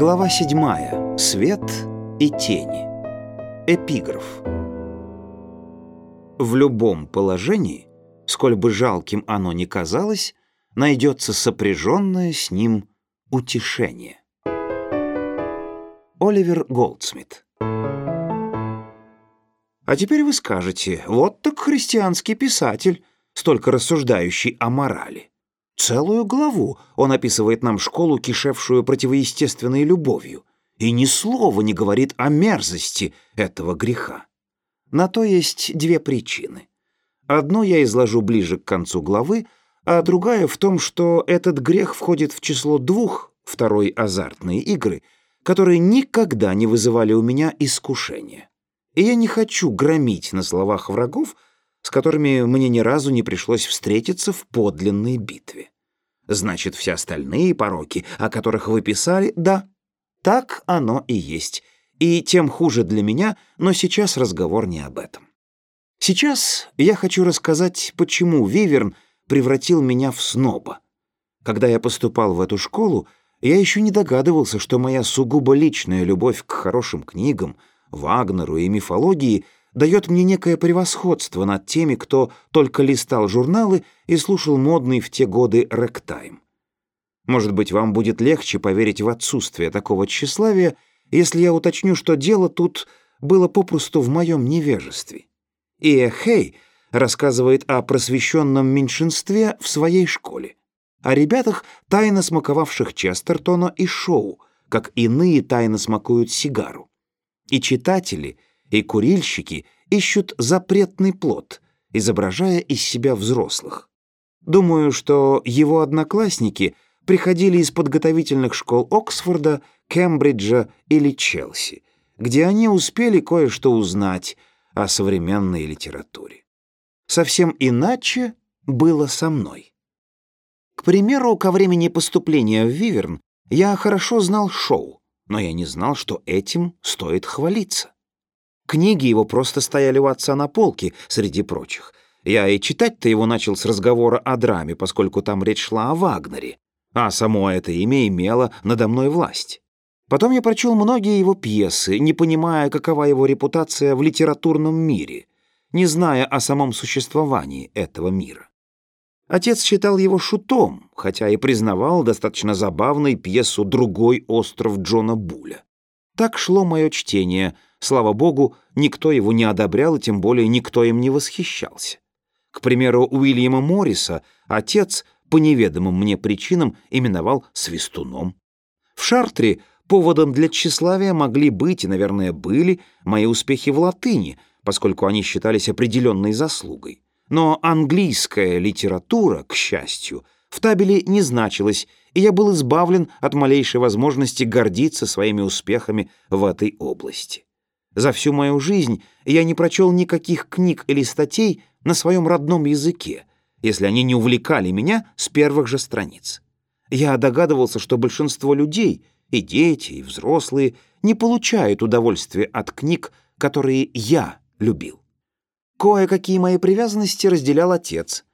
Глава 7. Свет и тени. Эпиграф. В любом положении, сколь бы жалким оно ни казалось, найдется сопряженное с ним утешение. Оливер Голдсмит. А теперь вы скажете, вот так христианский писатель, столько рассуждающий о морали. Целую главу он описывает нам школу, кишевшую противоестественной любовью, и ни слова не говорит о мерзости этого греха. На то есть две причины. Одну я изложу ближе к концу главы, а другая в том, что этот грех входит в число двух, второй азартные игры, которые никогда не вызывали у меня искушения. И я не хочу громить на словах врагов, с которыми мне ни разу не пришлось встретиться в подлинной битве. Значит, все остальные пороки, о которых вы писали, да, так оно и есть. И тем хуже для меня, но сейчас разговор не об этом. Сейчас я хочу рассказать, почему Виверн превратил меня в сноба. Когда я поступал в эту школу, я еще не догадывался, что моя сугубо личная любовь к хорошим книгам, Вагнеру и мифологии — дает мне некое превосходство над теми, кто только листал журналы и слушал модный в те годы рэктайм. Может быть, вам будет легче поверить в отсутствие такого тщеславия, если я уточню, что дело тут было попросту в моем невежестве. И Хей рассказывает о просвещенном меньшинстве в своей школе, о ребятах, тайно смаковавших Честертона и Шоу, как иные тайно смакуют сигару. И читатели — и курильщики ищут запретный плод, изображая из себя взрослых. Думаю, что его одноклассники приходили из подготовительных школ Оксфорда, Кембриджа или Челси, где они успели кое-что узнать о современной литературе. Совсем иначе было со мной. К примеру, ко времени поступления в Виверн я хорошо знал шоу, но я не знал, что этим стоит хвалиться. Книги его просто стояли у отца на полке, среди прочих. Я и читать-то его начал с разговора о драме, поскольку там речь шла о Вагнере, а само это имя имело надо мной власть. Потом я прочел многие его пьесы, не понимая, какова его репутация в литературном мире, не зная о самом существовании этого мира. Отец считал его шутом, хотя и признавал достаточно забавной пьесу «Другой остров» Джона Буля. Так шло мое чтение — Слава богу, никто его не одобрял, и тем более никто им не восхищался. К примеру, Уильяма Морриса отец по неведомым мне причинам именовал свистуном. В Шартре поводом для тщеславия могли быть и, наверное, были мои успехи в латыни, поскольку они считались определенной заслугой. Но английская литература, к счастью, в табеле не значилась, и я был избавлен от малейшей возможности гордиться своими успехами в этой области. За всю мою жизнь я не прочел никаких книг или статей на своем родном языке, если они не увлекали меня с первых же страниц. Я догадывался, что большинство людей, и дети, и взрослые, не получают удовольствия от книг, которые я любил. Кое-какие мои привязанности разделял отец.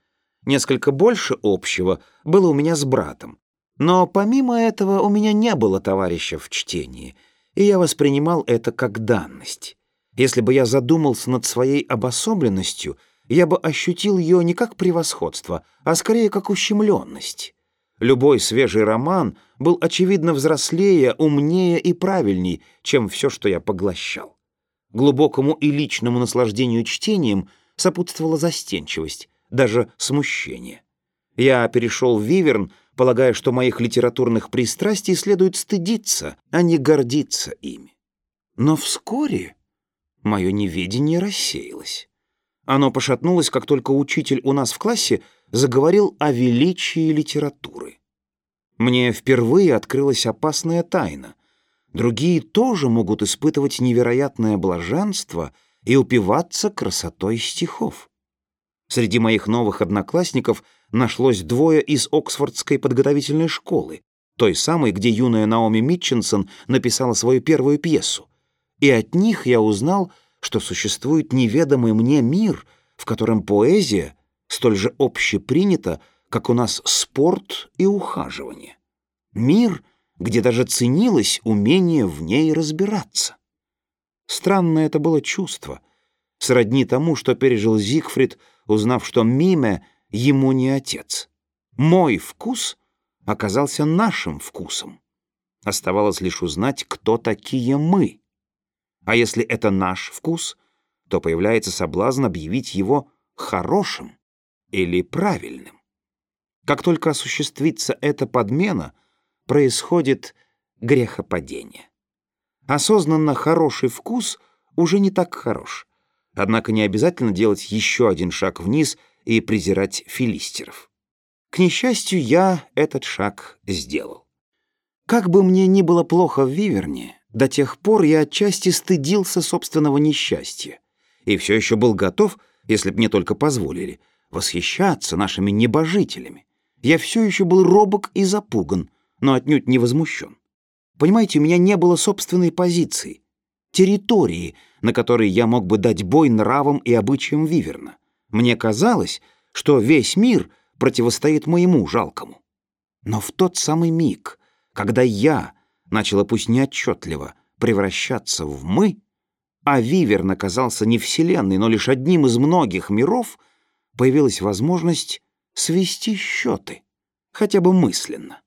Несколько больше общего было у меня с братом. Но помимо этого у меня не было товарища в чтении — и я воспринимал это как данность. Если бы я задумался над своей обособленностью, я бы ощутил ее не как превосходство, а скорее как ущемленность. Любой свежий роман был, очевидно, взрослее, умнее и правильней, чем все, что я поглощал. Глубокому и личному наслаждению чтением сопутствовала застенчивость, даже смущение. Я перешел в Виверн, полагая, что моих литературных пристрастий следует стыдиться, а не гордиться ими. Но вскоре мое неведение рассеялось. Оно пошатнулось, как только учитель у нас в классе заговорил о величии литературы. Мне впервые открылась опасная тайна. Другие тоже могут испытывать невероятное блаженство и упиваться красотой стихов. Среди моих новых одноклассников нашлось двое из Оксфордской подготовительной школы, той самой, где юная Наоми Митчинсон написала свою первую пьесу. И от них я узнал, что существует неведомый мне мир, в котором поэзия столь же общепринята, как у нас спорт и ухаживание. Мир, где даже ценилось умение в ней разбираться. Странное это было чувство, сродни тому, что пережил Зигфрид, узнав, что Миме ему не отец. Мой вкус оказался нашим вкусом. Оставалось лишь узнать, кто такие мы. А если это наш вкус, то появляется соблазн объявить его хорошим или правильным. Как только осуществится эта подмена, происходит грехопадение. Осознанно хороший вкус уже не так хорош. Однако не обязательно делать еще один шаг вниз и презирать филистеров. К несчастью, я этот шаг сделал. Как бы мне ни было плохо в Виверне, до тех пор я отчасти стыдился собственного несчастья и все еще был готов, если б мне только позволили, восхищаться нашими небожителями. Я все еще был робок и запуган, но отнюдь не возмущен. Понимаете, у меня не было собственной позиции, территории, на которой я мог бы дать бой нравам и обычаям Виверна. Мне казалось, что весь мир противостоит моему жалкому. Но в тот самый миг, когда я начала пусть неотчетливо превращаться в «мы», а Виверн оказался не Вселенной, но лишь одним из многих миров, появилась возможность свести счеты, хотя бы мысленно.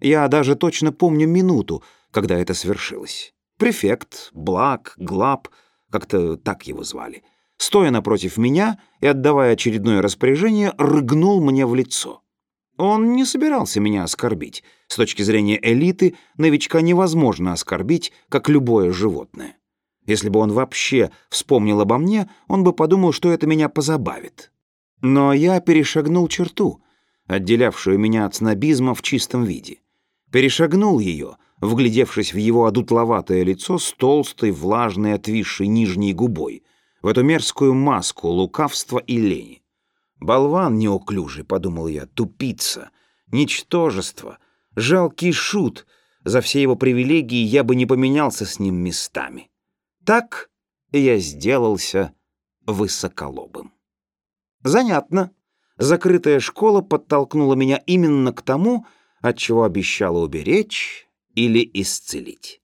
Я даже точно помню минуту, когда это свершилось. Префект, Блак, Глаб, как-то так его звали, стоя напротив меня и отдавая очередное распоряжение, рыгнул мне в лицо. Он не собирался меня оскорбить. С точки зрения элиты, новичка невозможно оскорбить, как любое животное. Если бы он вообще вспомнил обо мне, он бы подумал, что это меня позабавит. Но я перешагнул черту, отделявшую меня от снобизма в чистом виде. Перешагнул ее, вглядевшись в его одутловатое лицо с толстой, влажной, отвисшей нижней губой, в эту мерзкую маску лукавства и лени. «Болван неуклюжий», — подумал я, — «тупица, ничтожество, жалкий шут. За все его привилегии я бы не поменялся с ним местами». Так я сделался высоколобым. Занятно. Закрытая школа подтолкнула меня именно к тому, от чего обещала уберечь или исцелить.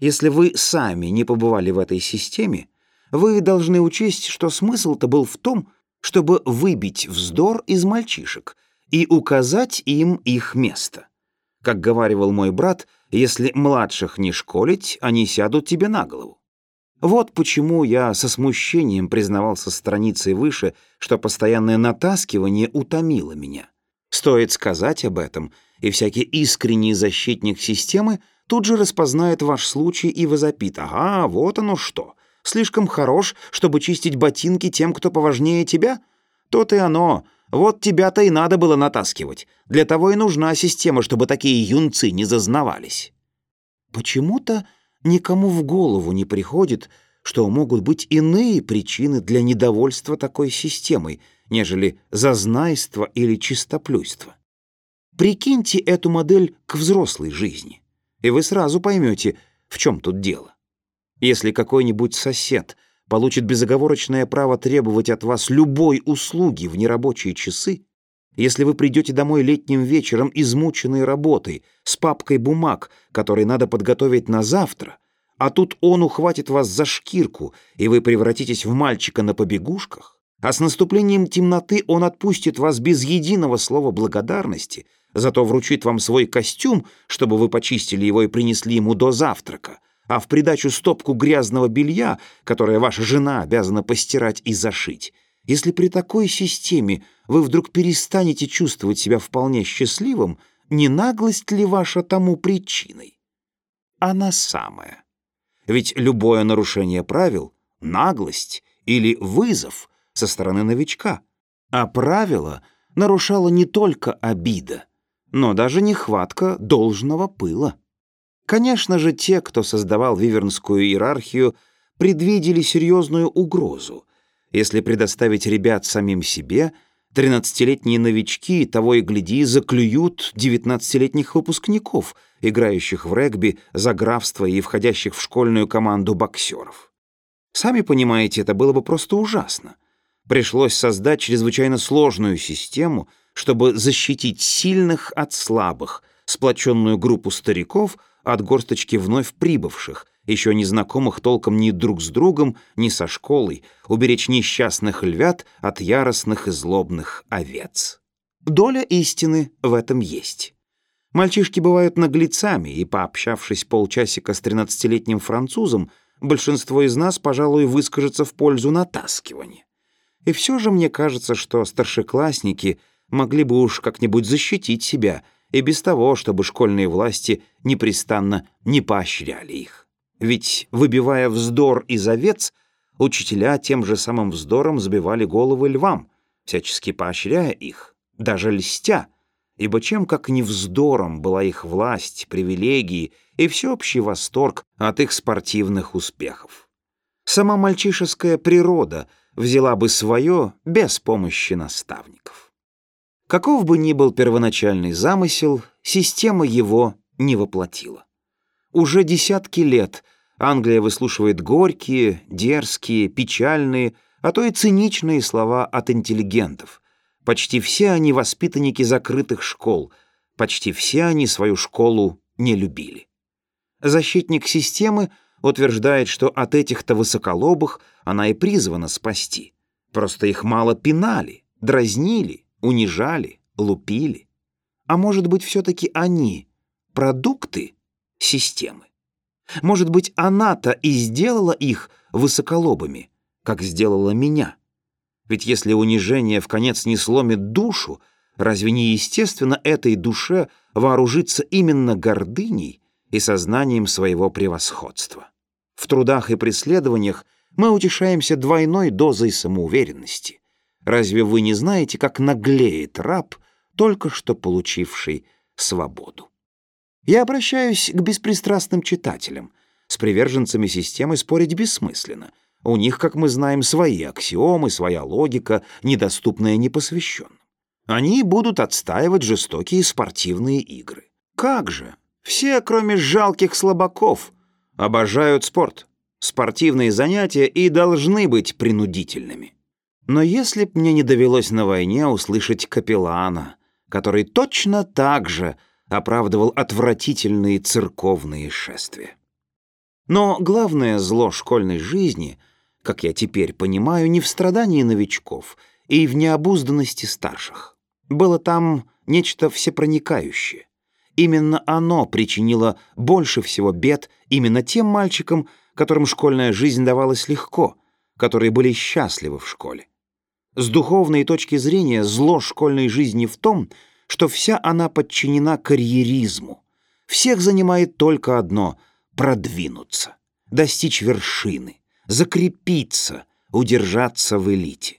Если вы сами не побывали в этой системе, вы должны учесть, что смысл-то был в том, чтобы выбить вздор из мальчишек и указать им их место. Как говаривал мой брат, если младших не школить, они сядут тебе на голову. Вот почему я со смущением признавался страницей выше, что постоянное натаскивание утомило меня. Стоит сказать об этом, и всякий искренний защитник системы тут же распознает ваш случай и возопит «Ага, вот оно что! Слишком хорош, чтобы чистить ботинки тем, кто поважнее тебя? То-то и оно. Вот тебя-то и надо было натаскивать. Для того и нужна система, чтобы такие юнцы не зазнавались». Почему-то никому в голову не приходит, что могут быть иные причины для недовольства такой системой, нежели зазнайство или чистоплюйство. Прикиньте эту модель к взрослой жизни, и вы сразу поймете, в чем тут дело. Если какой-нибудь сосед получит безоговорочное право требовать от вас любой услуги в нерабочие часы, если вы придете домой летним вечером, измученной работой, с папкой бумаг, которые надо подготовить на завтра, а тут он ухватит вас за шкирку, и вы превратитесь в мальчика на побегушках, а с наступлением темноты он отпустит вас без единого слова благодарности, зато вручит вам свой костюм, чтобы вы почистили его и принесли ему до завтрака, а в придачу стопку грязного белья, которое ваша жена обязана постирать и зашить, если при такой системе вы вдруг перестанете чувствовать себя вполне счастливым, не наглость ли ваша тому причиной? Она самая. Ведь любое нарушение правил — наглость или вызов со стороны новичка. А правило нарушало не только обида, но даже нехватка должного пыла. Конечно же, те, кто создавал вивернскую иерархию, предвидели серьезную угрозу, если предоставить ребят самим себе, тринадцатилетние новички, того и гляди, заклюют девятнадцатилетних выпускников, играющих в регби за графство и входящих в школьную команду боксеров. Сами понимаете, это было бы просто ужасно. Пришлось создать чрезвычайно сложную систему, чтобы защитить сильных от слабых, сплоченную группу стариков от горсточки вновь прибывших, еще не знакомых толком ни друг с другом, ни со школой, уберечь несчастных львят от яростных и злобных овец. Доля истины в этом есть. Мальчишки бывают наглецами, и, пообщавшись полчасика с тринадцатилетним французом, большинство из нас, пожалуй, выскажется в пользу натаскивания. И все же мне кажется, что старшеклассники могли бы уж как-нибудь защитить себя, и без того, чтобы школьные власти непрестанно не поощряли их. Ведь, выбивая вздор из овец, учителя тем же самым вздором сбивали головы львам, всячески поощряя их, даже льстя, ибо чем как не вздором была их власть, привилегии и всеобщий восторг от их спортивных успехов. Сама мальчишеская природа взяла бы свое без помощи наставников. Каков бы ни был первоначальный замысел, система его не воплотила. Уже десятки лет Англия выслушивает горькие, дерзкие, печальные, а то и циничные слова от интеллигентов. Почти все они воспитанники закрытых школ, почти все они свою школу не любили. Защитник системы утверждает, что от этих-то высоколобых она и призвана спасти. Просто их мало пинали, дразнили, унижали, лупили. А может быть, все-таки они — продукты системы? Может быть, она-то и сделала их высоколобыми, как сделала меня? Ведь если унижение в конец не сломит душу, разве не естественно этой душе вооружиться именно гордыней и сознанием своего превосходства? В трудах и преследованиях мы утешаемся двойной дозой самоуверенности. Разве вы не знаете, как наглеет раб, только что получивший свободу? Я обращаюсь к беспристрастным читателям. С приверженцами системы спорить бессмысленно. У них, как мы знаем, свои аксиомы, своя логика, недоступная непосвященным. Они будут отстаивать жестокие спортивные игры. Как же? Все, кроме жалких слабаков, обожают спорт. Спортивные занятия и должны быть принудительными. Но если б мне не довелось на войне услышать капеллана, который точно так же оправдывал отвратительные церковные шествия. Но главное зло школьной жизни, как я теперь понимаю, не в страдании новичков и в необузданности старших. Было там нечто всепроникающее. Именно оно причинило больше всего бед именно тем мальчикам, которым школьная жизнь давалась легко, которые были счастливы в школе. С духовной точки зрения зло школьной жизни в том, что вся она подчинена карьеризму. Всех занимает только одно — продвинуться, достичь вершины, закрепиться, удержаться в элите.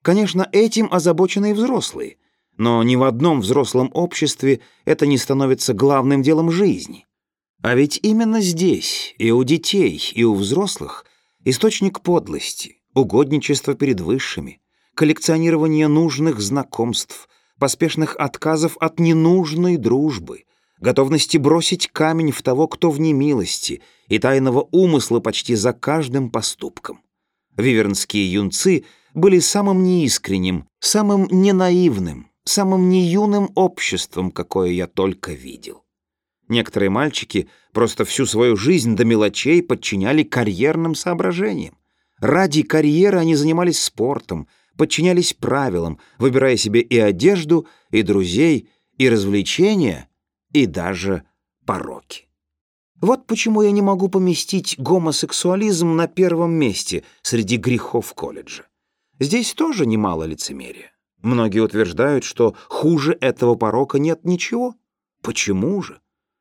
Конечно, этим озабочены и взрослые, но ни в одном взрослом обществе это не становится главным делом жизни. А ведь именно здесь, и у детей, и у взрослых, источник подлости, угодничества перед высшими, коллекционирование нужных знакомств, поспешных отказов от ненужной дружбы, готовности бросить камень в того, кто в немилости, и тайного умысла почти за каждым поступком. Вивернские юнцы были самым неискренним, самым ненаивным, самым неюным обществом, какое я только видел. Некоторые мальчики просто всю свою жизнь до мелочей подчиняли карьерным соображениям. Ради карьеры они занимались спортом, подчинялись правилам, выбирая себе и одежду, и друзей, и развлечения, и даже пороки. Вот почему я не могу поместить гомосексуализм на первом месте среди грехов колледжа. Здесь тоже немало лицемерия. Многие утверждают, что хуже этого порока нет ничего. Почему же?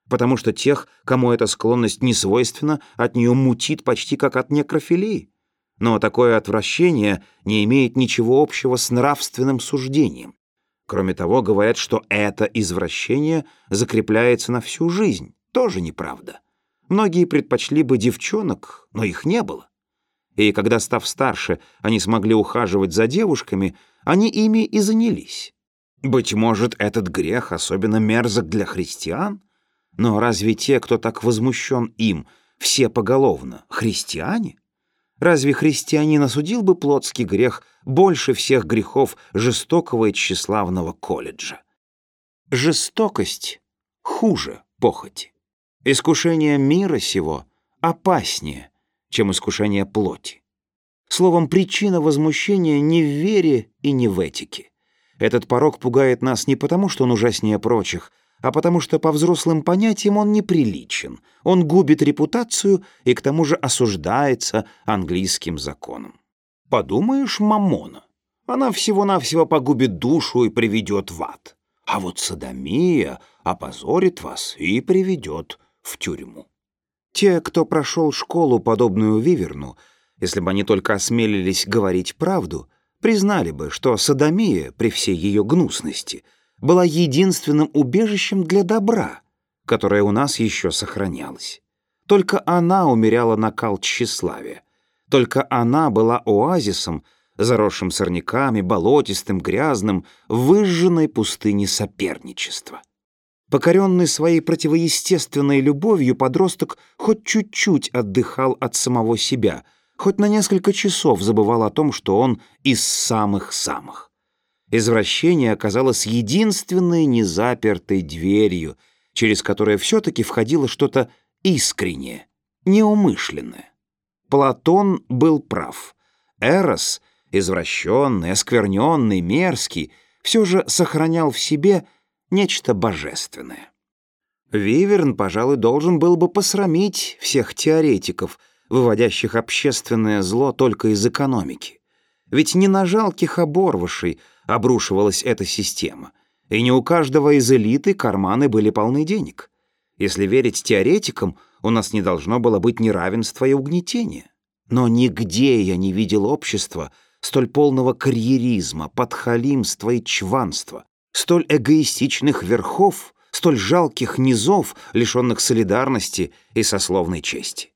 Потому что тех, кому эта склонность не свойственна, от нее мутит почти как от некрофилии. Но такое отвращение не имеет ничего общего с нравственным суждением. Кроме того, говорят, что это извращение закрепляется на всю жизнь. Тоже неправда. Многие предпочли бы девчонок, но их не было. И когда, став старше, они смогли ухаживать за девушками, они ими и занялись. Быть может, этот грех особенно мерзок для христиан? Но разве те, кто так возмущен им, все поголовно христиане? Разве христианин осудил бы плотский грех больше всех грехов жестокого и тщеславного колледжа? Жестокость хуже похоти. Искушение мира сего опаснее, чем искушение плоти. Словом, причина возмущения не в вере и не в этике. Этот порог пугает нас не потому, что он ужаснее прочих, а потому что по взрослым понятиям он неприличен, он губит репутацию и к тому же осуждается английским законом. Подумаешь, мамона. Она всего-навсего погубит душу и приведет в ад. А вот садомия опозорит вас и приведет в тюрьму. Те, кто прошел школу, подобную Виверну, если бы они только осмелились говорить правду, признали бы, что садомия, при всей ее гнусности, была единственным убежищем для добра, которое у нас еще сохранялось. Только она умеряла накал тщеславия. Только она была оазисом, заросшим сорняками, болотистым, грязным, выжженной пустыне соперничества. Покоренный своей противоестественной любовью, подросток хоть чуть-чуть отдыхал от самого себя, хоть на несколько часов забывал о том, что он из самых-самых. Извращение оказалось единственной незапертой дверью, через которое все-таки входило что-то искреннее, неумышленное. Платон был прав. Эрос, извращенный, оскверненный, мерзкий, все же сохранял в себе нечто божественное. Виверн, пожалуй, должен был бы посрамить всех теоретиков, выводящих общественное зло только из экономики. Ведь не на жалких оборвышей обрушивалась эта система, и не у каждого из элиты карманы были полны денег. Если верить теоретикам, у нас не должно было быть неравенства и угнетения. Но нигде я не видел общества столь полного карьеризма, подхалимства и чванства, столь эгоистичных верхов, столь жалких низов, лишенных солидарности и сословной чести.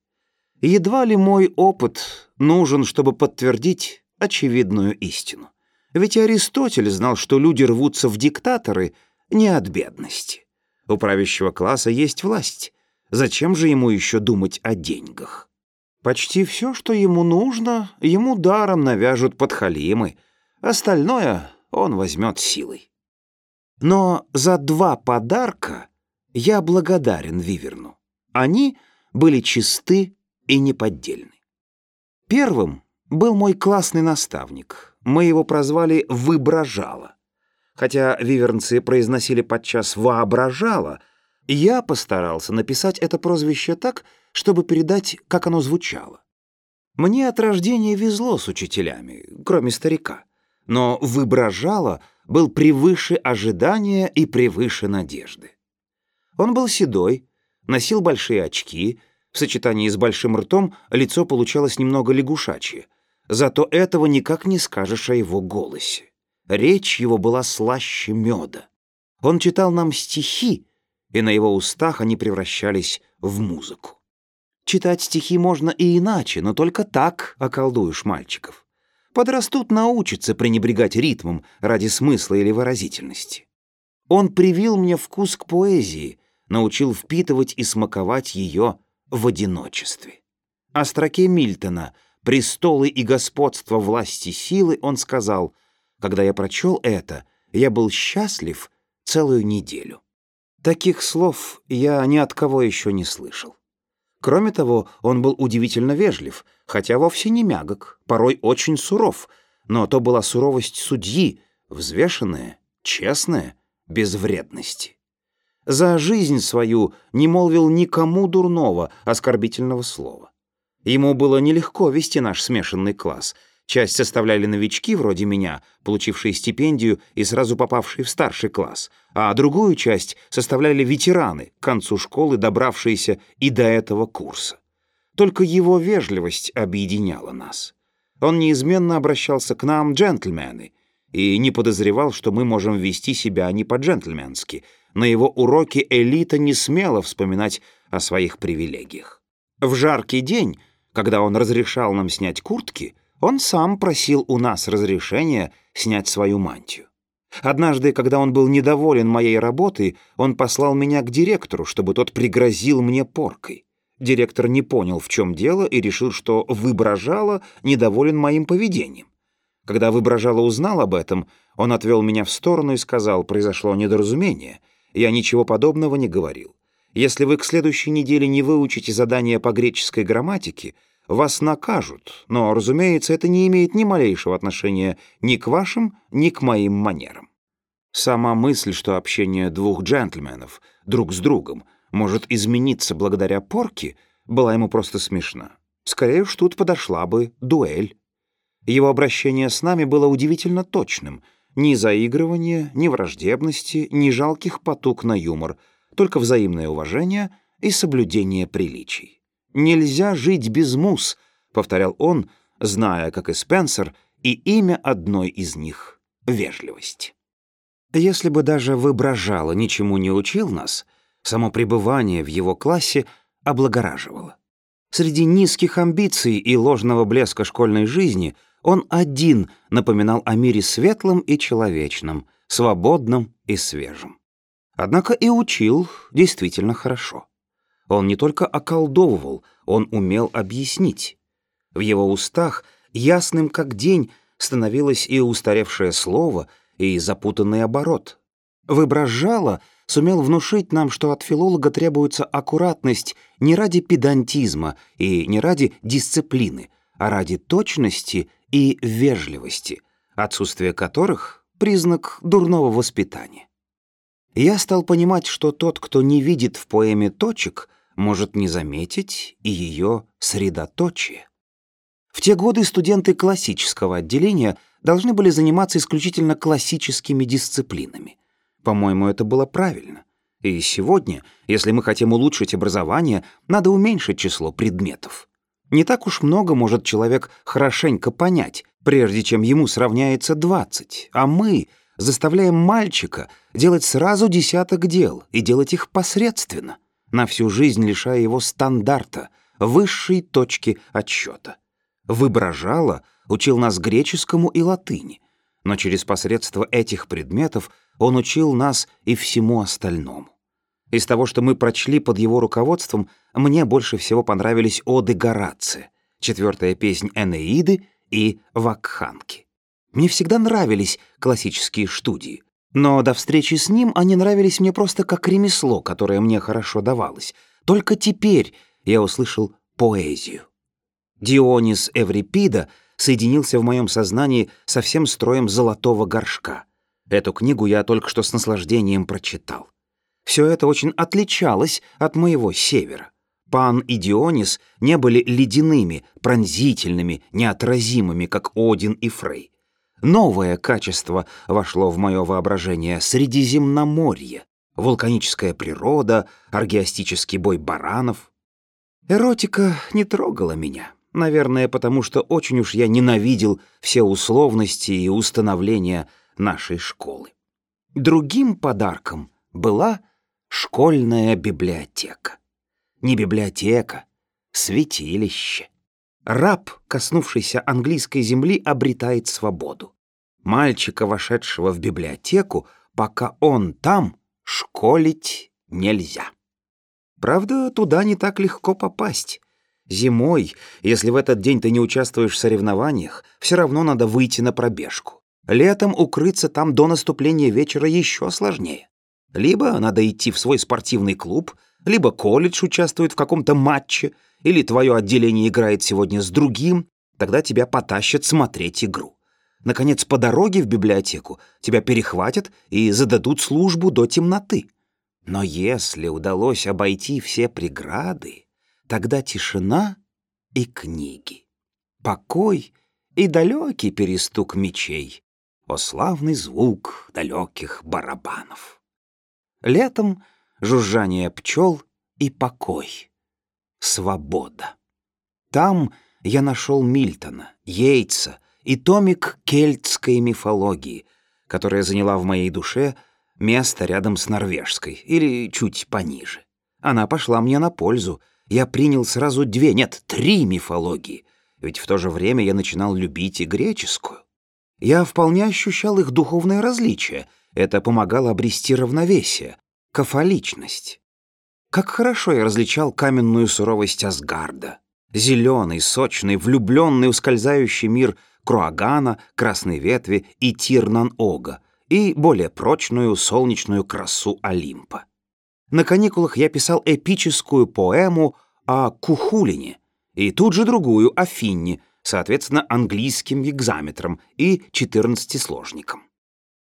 Едва ли мой опыт нужен, чтобы подтвердить очевидную истину. Ведь Аристотель знал, что люди рвутся в диктаторы не от бедности. У правящего класса есть власть. Зачем же ему еще думать о деньгах? Почти все, что ему нужно, ему даром навяжут подхалимы. Остальное он возьмет силой. Но за два подарка я благодарен Виверну. Они были чисты и неподдельны. Первым был мой классный наставник. Мы его прозвали «Выброжало». Хотя вивернцы произносили подчас «воображало», я постарался написать это прозвище так, чтобы передать, как оно звучало. Мне от рождения везло с учителями, кроме старика. Но «выброжало» был превыше ожидания и превыше надежды. Он был седой, носил большие очки, в сочетании с большим ртом лицо получалось немного лягушачье. Зато этого никак не скажешь о его голосе. Речь его была слаще меда. Он читал нам стихи, и на его устах они превращались в музыку. Читать стихи можно и иначе, но только так околдуешь мальчиков подрастут, научатся пренебрегать ритмом ради смысла или выразительности. Он привил мне вкус к поэзии, научил впитывать и смаковать ее в одиночестве. О строке Мильтона «Престолы и господство власти силы» он сказал, «Когда я прочел это, я был счастлив целую неделю». Таких слов я ни от кого еще не слышал. Кроме того, он был удивительно вежлив, хотя вовсе не мягок, порой очень суров, но то была суровость судьи, взвешенная, честная, без вредности. За жизнь свою не молвил никому дурного, оскорбительного слова. Ему было нелегко вести наш смешанный класс — Часть составляли новички вроде меня, получившие стипендию и сразу попавшие в старший класс, а другую часть составляли ветераны, к концу школы добравшиеся и до этого курса. Только его вежливость объединяла нас. Он неизменно обращался к нам джентльмены и не подозревал, что мы можем вести себя не по-джентльменски. На его уроке элита не смела вспоминать о своих привилегиях. В жаркий день, когда он разрешал нам снять куртки, он сам просил у нас разрешения снять свою мантию. Однажды, когда он был недоволен моей работой, он послал меня к директору, чтобы тот пригрозил мне поркой. Директор не понял, в чем дело, и решил, что Выброжало недоволен моим поведением. Когда Выброжало узнал об этом, он отвел меня в сторону и сказал, произошло недоразумение. Я ничего подобного не говорил. Если вы к следующей неделе не выучите задание по греческой грамматике, вас накажут, но, разумеется, это не имеет ни малейшего отношения ни к вашим, ни к моим манерам. Сама мысль, что общение двух джентльменов друг с другом может измениться благодаря порке, была ему просто смешна. Скорее уж тут подошла бы дуэль. Его обращение с нами было удивительно точным. Ни заигрывания, ни враждебности, ни жалких потуг на юмор, только взаимное уважение и соблюдение приличий. «Нельзя жить без мус», — повторял он, зная, как и Спенсер, и имя одной из них — вежливость. Если бы даже воображало ничему не учил нас, само пребывание в его классе облагораживало. Среди низких амбиций и ложного блеска школьной жизни он один напоминал о мире светлом и человечном, свободном и свежем. Однако и учил действительно хорошо. Он не только околдовывал, он умел объяснить. В его устах ясным как день становилось и устаревшее слово, и запутанный оборот. Выброжало сумел внушить нам, что от филолога требуется аккуратность не ради педантизма и не ради дисциплины, а ради точности и вежливости, отсутствие которых — признак дурного воспитания. Я стал понимать, что тот, кто не видит в поэме точек, может не заметить и ее средоточие. В те годы студенты классического отделения должны были заниматься исключительно классическими дисциплинами. По-моему, это было правильно. И сегодня, если мы хотим улучшить образование, надо уменьшить число предметов. Не так уж много может человек хорошенько понять, прежде чем ему сравняется 20, а мы заставляем мальчика делать сразу десяток дел и делать их посредственно, на всю жизнь лишая его стандарта, высшей точки отсчета. Выброжало учил нас греческому и латыни, но через посредство этих предметов он учил нас и всему остальному. Из того, что мы прочли под его руководством, мне больше всего понравились оды Горация, четвертая песнь Энеиды и Вакханки. Мне всегда нравились классические студии, но до встречи с ним они нравились мне просто как ремесло, которое мне хорошо давалось. Только теперь я услышал поэзию. Дионис Эврипида соединился в моем сознании со всем строем золотого горшка — Эту книгу я только что с наслаждением прочитал. Все это очень отличалось от моего севера. Пан и Дионис не были ледяными, пронзительными, неотразимыми, как Один и Фрей. Новое качество вошло в мое воображение Средиземноморье, вулканическая природа, аргиастический бой баранов. Эротика не трогала меня, наверное, потому что очень уж я ненавидел все условности и установления нашей школы. Другим подарком была школьная библиотека. Не библиотека, святилище. Раб, коснувшийся английской земли, обретает свободу. Мальчика, вошедшего в библиотеку, пока он там, школить нельзя. Правда, туда не так легко попасть. Зимой, если в этот день ты не участвуешь в соревнованиях, все равно надо выйти на пробежку. Летом укрыться там до наступления вечера еще сложнее. Либо надо идти в свой спортивный клуб, либо колледж участвует в каком-то матче, или твое отделение играет сегодня с другим, тогда тебя потащат смотреть игру. Наконец, по дороге в библиотеку тебя перехватят и зададут службу до темноты. Но если удалось обойти все преграды, тогда тишина и книги, покой и далекий перестук мечей, о славный звук далеких барабанов. Летом жужжание пчел и покой. Свобода. Там я нашел Мильтона, Йейтса и томик кельтской мифологии, которая заняла в моей душе место рядом с норвежской, или чуть пониже. Она пошла мне на пользу. Я принял сразу две, нет, три мифологии, ведь в то же время я начинал любить и греческую. Я вполне ощущал их духовное различие. Это помогало обрести равновесие, кафоличность. Как хорошо я различал каменную суровость Асгарда. Зеленый, сочный, влюбленный, ускользающий мир Круагана, Красной Ветви и Тирнан-Ога. и более прочную солнечную красу Олимпа. На каникулах я писал эпическую поэму о Кухулине и тут же другую о Финне, соответственно, английским экзаметром и четырнадцатисложником.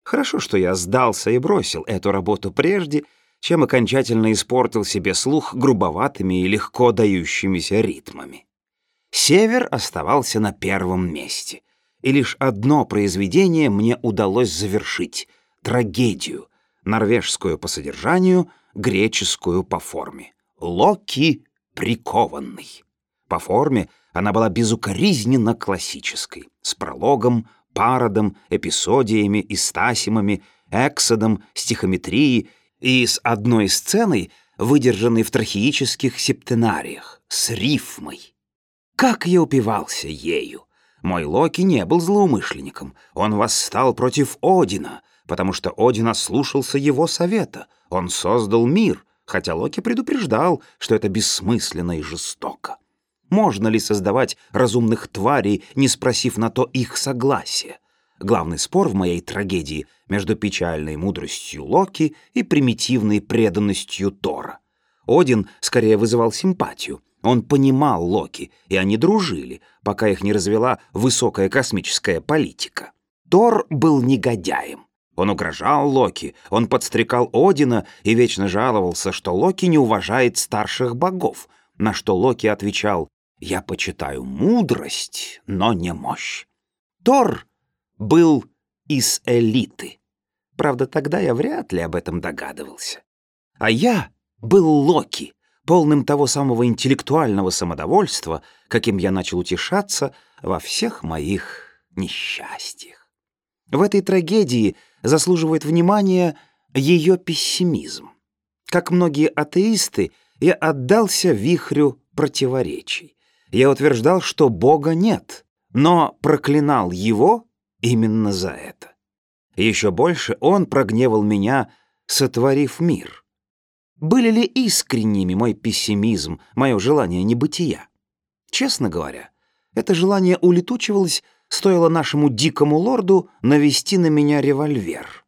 Хорошо, что я сдался и бросил эту работу прежде, чем окончательно испортил себе слух грубоватыми и легко дающимися ритмами. Север оставался на первом месте, и лишь одно произведение мне удалось завершить — трагедию, норвежскую по содержанию, греческую по форме. «Локи прикованный». По форме она была безукоризненно классической, с прологом, пародом, эпизодиями, истасимами, эксодом, стихометрией и с одной сценой, выдержанной в трахеических септенариях, с рифмой. Как я упивался ею! Мой Локи не был злоумышленником. Он восстал против Одина, потому что Один ослушался его совета. Он создал мир, хотя Локи предупреждал, что это бессмысленно и жестоко. Можно ли создавать разумных тварей, не спросив на то их согласия? Главный спор в моей трагедии между печальной мудростью Локи и примитивной преданностью Тора. Один скорее вызывал симпатию. Он понимал Локи, и они дружили, пока их не развела высокая космическая политика. Тор был негодяем. Он угрожал Локи, он подстрекал Одина и вечно жаловался, что Локи не уважает старших богов, на что Локи отвечал я почитаю мудрость, но не мощь. Тор был из элиты. Правда, тогда я вряд ли об этом догадывался. А я был Локи, полным того самого интеллектуального самодовольства, каким я начал утешаться во всех моих несчастьях. В этой трагедии заслуживает внимания ее пессимизм. Как многие атеисты, я отдался вихрю противоречий. Я утверждал, что Бога нет, но проклинал Его именно за это. Еще больше Он прогневал меня, сотворив мир. Были ли искренними мой пессимизм, мое желание небытия? Честно говоря, это желание улетучивалось, стоило нашему дикому лорду навести на меня револьвер.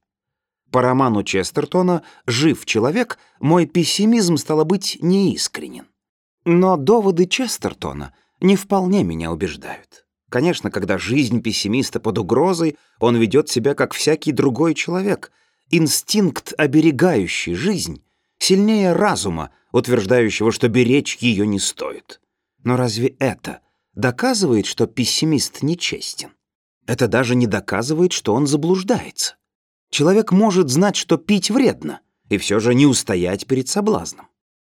По роману Честертона «Жив человек» мой пессимизм, стало быть, неискренен. Но доводы Честертона не вполне меня убеждают. Конечно, когда жизнь пессимиста под угрозой, он ведет себя как всякий другой человек. Инстинкт, оберегающий жизнь, сильнее разума, утверждающего, что беречь ее не стоит. Но разве это доказывает, что пессимист нечестен? Это даже не доказывает, что он заблуждается. Человек может знать, что пить вредно, и все же не устоять перед соблазном.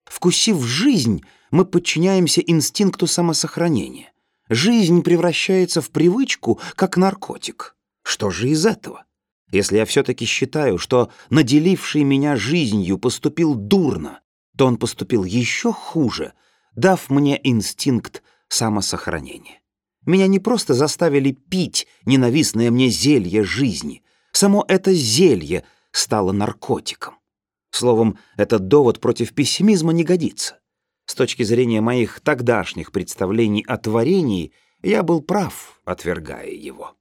Вкусив жизнь, мы подчиняемся инстинкту самосохранения. Жизнь превращается в привычку, как наркотик. Что же из этого? Если я все-таки считаю, что наделивший меня жизнью поступил дурно, то он поступил еще хуже, дав мне инстинкт самосохранения. Меня не просто заставили пить ненавистное мне зелье жизни. Само это зелье стало наркотиком. Словом, этот довод против пессимизма не годится. С точки зрения моих тогдашних представлений о творении, я был прав, отвергая его.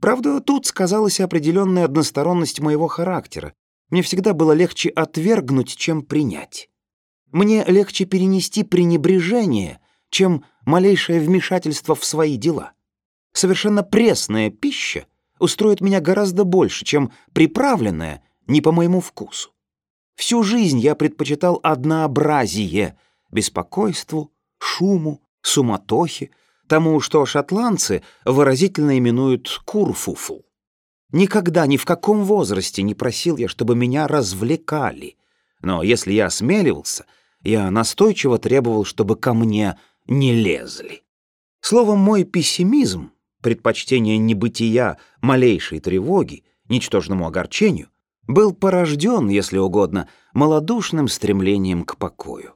Правда, тут сказалась определенная односторонность моего характера. Мне всегда было легче отвергнуть, чем принять. Мне легче перенести пренебрежение, чем малейшее вмешательство в свои дела. Совершенно пресная пища устроит меня гораздо больше, чем приправленная не по моему вкусу. Всю жизнь я предпочитал однообразие, беспокойству, шуму, суматохе, тому, что шотландцы выразительно именуют курфуфл. Никогда ни в каком возрасте не просил я, чтобы меня развлекали. Но если я осмеливался, я настойчиво требовал, чтобы ко мне не лезли. Словом, мой пессимизм, предпочтение небытия, малейшей тревоги, ничтожному огорчению, был порожден, если угодно, малодушным стремлением к покою.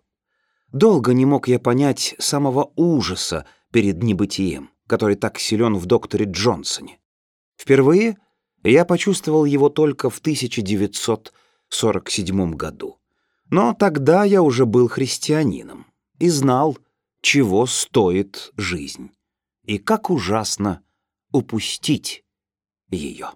Долго не мог я понять самого ужаса перед небытием, который так силен в докторе Джонсоне. Впервые я почувствовал его только в 1947 году. Но тогда я уже был христианином и знал, чего стоит жизнь и как ужасно упустить ее.